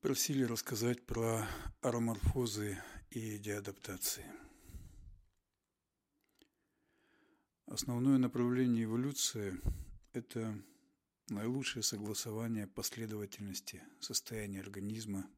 Просили рассказать про ароморфозы и деадаптации. Основное направление эволюции – это наилучшее согласование последовательности состояния организма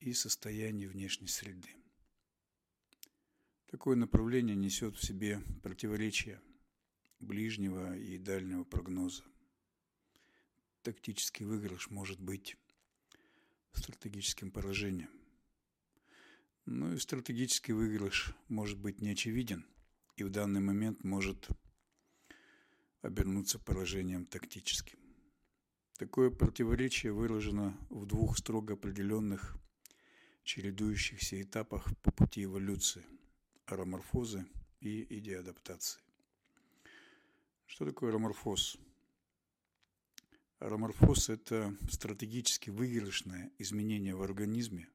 и состояния внешней среды. Такое направление несет в себе противоречия ближнего и дальнего прогноза. Тактический выигрыш может быть стратегическим поражением. Ну и стратегический выигрыш может быть не очевиден и в данный момент может обернуться поражением тактическим. Такое противоречие выражено в двух строго определенных чередующихся этапах по пути эволюции – ароморфозы и идеадаптации. Что такое ароморфоз? Ароморфоз – это стратегически выигрышное изменение в организме.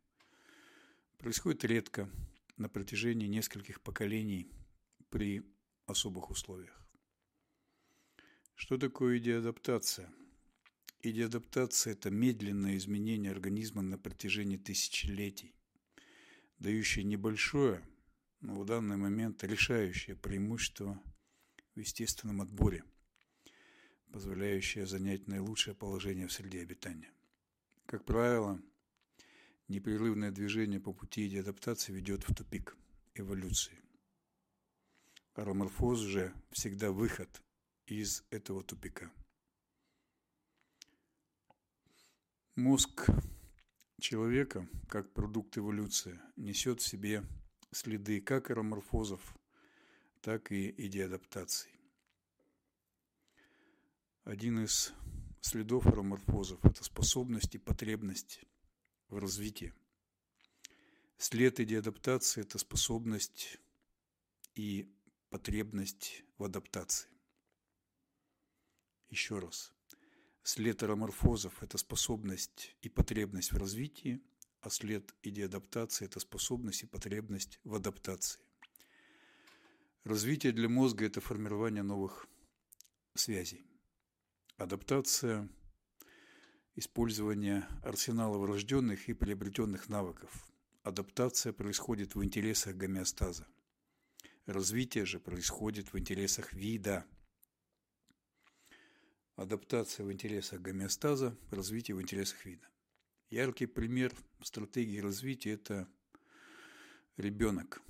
Происходит редко, на протяжении нескольких поколений при особых условиях. Что такое идеадаптация? Идеадаптация – это медленное изменение организма на протяжении тысячелетий, дающее небольшое, но в данный момент решающее преимущество в естественном отборе, позволяющее занять наилучшее положение в среде обитания. Как правило, непрерывное движение по пути идеадаптации ведет в тупик эволюции. Ароморфоз же всегда выход из этого тупика. Мозг человека, как продукт эволюции, несет в себе следы как ароморфозов, так и идеадаптаций. Один из следов ароморфозов – это способность и потребность в развитии. След идеадаптации – это способность и потребность в адаптации. Еще раз. След ароморфозов – это способность и потребность в развитии, а след идеадаптации – это способность и потребность в адаптации. Развитие для мозга – это формирование новых связей. Адаптация – использование арсенала врожденных и приобретенных навыков. Адаптация происходит в интересах гомеостаза. Развитие же происходит в интересах вида – адаптация в интересах гомеостаза, развитие в интересах вида. Яркий пример стратегии развития – это ребенок,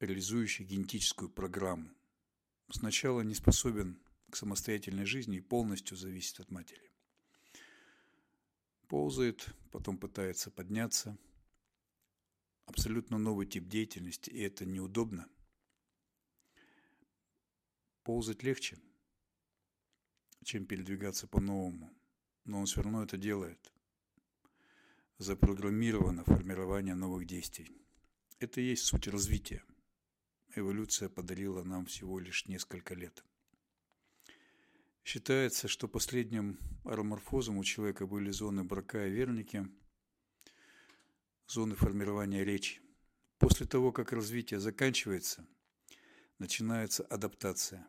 реализующий генетическую программу. Сначала не способен к самостоятельной жизни и полностью зависит от матери. Ползает, потом пытается подняться. Абсолютно новый тип деятельности, и это неудобно. Ползать легче – чем передвигаться по-новому. Но он все равно это делает. Запрограммировано формирование новых действий. Это и есть суть развития. Эволюция подарила нам всего лишь несколько лет. Считается, что последним ароморфозом у человека были зоны брака и верники, зоны формирования речи. После того, как развитие заканчивается, начинается адаптация.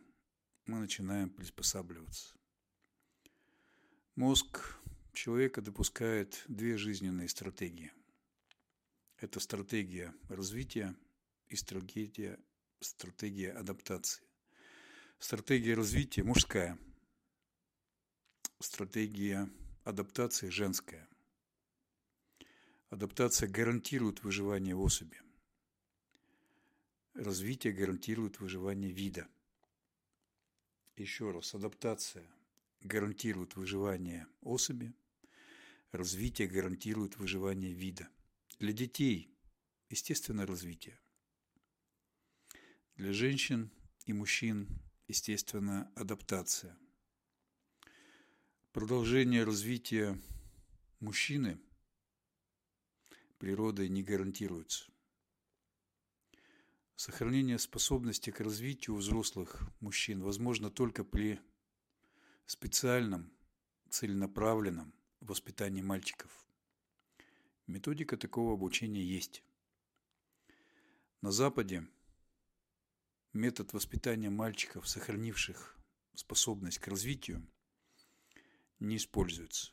Мы начинаем приспосабливаться. Мозг человека допускает две жизненные стратегии. Это стратегия развития и стратегия, стратегия адаптации. Стратегия развития мужская, стратегия адаптации женская. Адаптация гарантирует выживание особи. Развитие гарантирует выживание вида. Еще раз, адаптация – гарантирует выживание особи, развитие гарантирует выживание вида. Для детей – естественное развитие. Для женщин и мужчин – естественно адаптация. Продолжение развития мужчины природой не гарантируется. Сохранение способности к развитию у взрослых мужчин возможно только при специальном, целенаправленном воспитании мальчиков. Методика такого обучения есть. На Западе метод воспитания мальчиков, сохранивших способность к развитию, не используется.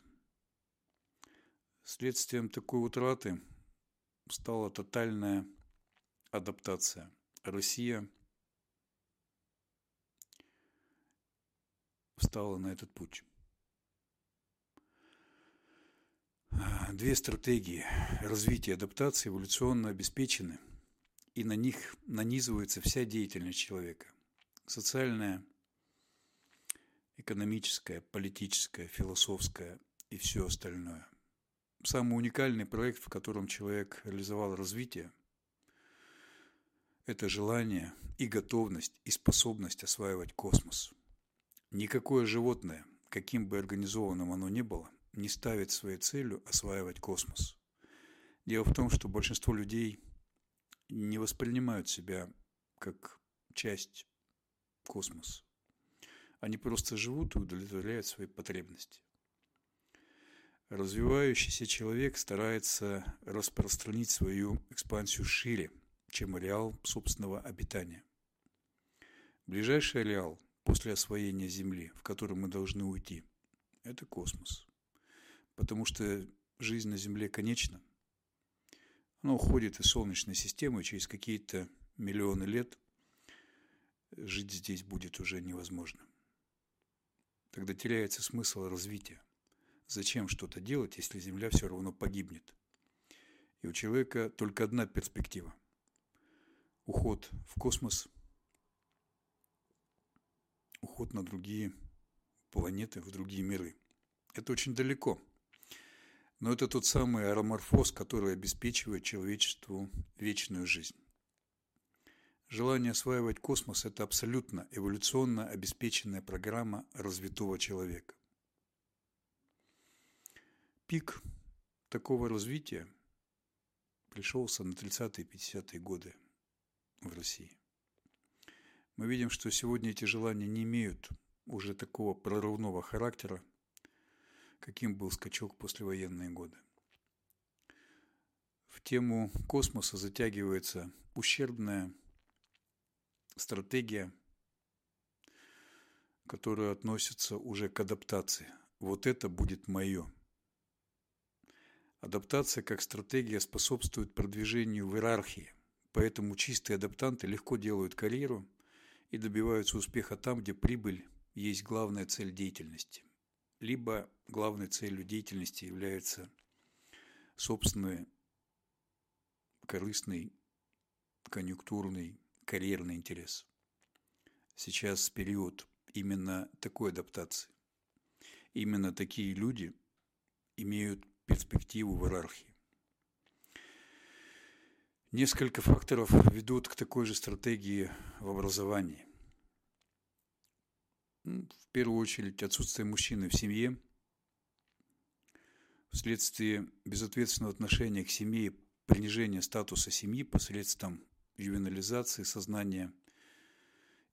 Следствием такой утраты стала тотальная адаптация. Россия встала на этот путь. Две стратегии развития адаптации эволюционно обеспечены, и на них нанизывается вся деятельность человека. Социальная, экономическая, политическая, философская и все остальное. Самый уникальный проект, в котором человек реализовал развитие, это желание и готовность и способность осваивать космос. Никакое животное, каким бы организованным оно ни было, не ставит своей целью осваивать космос. Дело в том, что большинство людей не воспринимают себя как часть космоса. Они просто живут и удовлетворяют свои потребности. Развивающийся человек старается распространить свою экспансию шире, чем ареал собственного обитания. Ближайший ареал после освоения Земли, в который мы должны уйти, это космос потому что жизнь на Земле конечна. Она уходит из Солнечной системы, и через какие-то миллионы лет жить здесь будет уже невозможно. Тогда теряется смысл развития. Зачем что-то делать, если Земля все равно погибнет? И у человека только одна перспектива. Уход в космос, уход на другие планеты, в другие миры. Это очень далеко – но это тот самый ароморфоз, который обеспечивает человечеству вечную жизнь. Желание осваивать космос – это абсолютно эволюционно обеспеченная программа развитого человека. Пик такого развития пришелся на 30-е 50-е годы в России. Мы видим, что сегодня эти желания не имеют уже такого прорывного характера, каким был скачок послевоенные годы. В тему космоса затягивается ущербная стратегия, которая относится уже к адаптации. Вот это будет мое. Адаптация как стратегия способствует продвижению в иерархии, поэтому чистые адаптанты легко делают карьеру и добиваются успеха там, где прибыль есть главная цель деятельности либо главной целью деятельности является собственный корыстный, конъюнктурный, карьерный интерес. Сейчас период именно такой адаптации. Именно такие люди имеют перспективу в иерархии. Несколько факторов ведут к такой же стратегии в образовании. В первую очередь отсутствие мужчины в семье вследствие безответственного отношения к семье, принижения статуса семьи посредством ювенализации сознания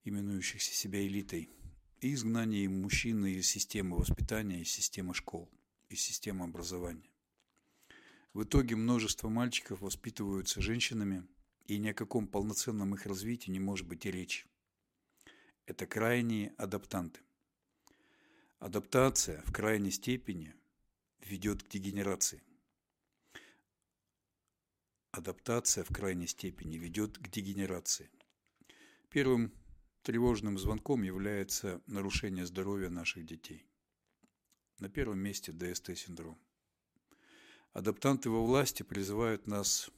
именующихся себя элитой и изгнания мужчины из системы воспитания, из системы школ, из системы образования. В итоге множество мальчиков воспитываются женщинами, и ни о каком полноценном их развитии не может быть и речи это крайние адаптанты. Адаптация в крайней степени ведет к дегенерации. Адаптация в крайней степени ведет к дегенерации. Первым тревожным звонком является нарушение здоровья наших детей. На первом месте ДСТ-синдром. Адаптанты во власти призывают нас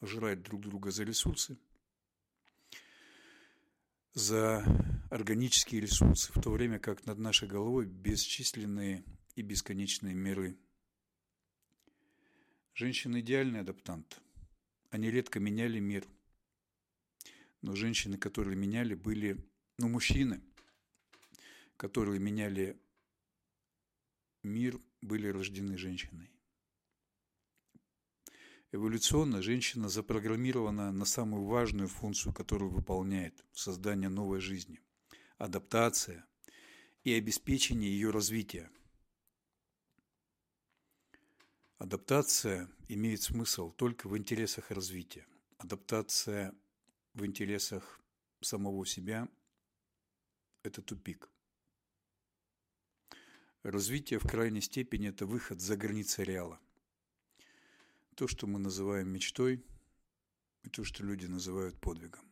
жрать друг друга за ресурсы – за органические ресурсы, в то время как над нашей головой бесчисленные и бесконечные миры. Женщины – идеальный адаптант. Они редко меняли мир. Но женщины, которые меняли, были, ну, мужчины, которые меняли мир, были рождены женщиной. Эволюционно женщина запрограммирована на самую важную функцию, которую выполняет – создание новой жизни, адаптация и обеспечение ее развития. Адаптация имеет смысл только в интересах развития. Адаптация в интересах самого себя – это тупик. Развитие в крайней степени – это выход за границы реала. То, что мы называем мечтой, и то, что люди называют подвигом.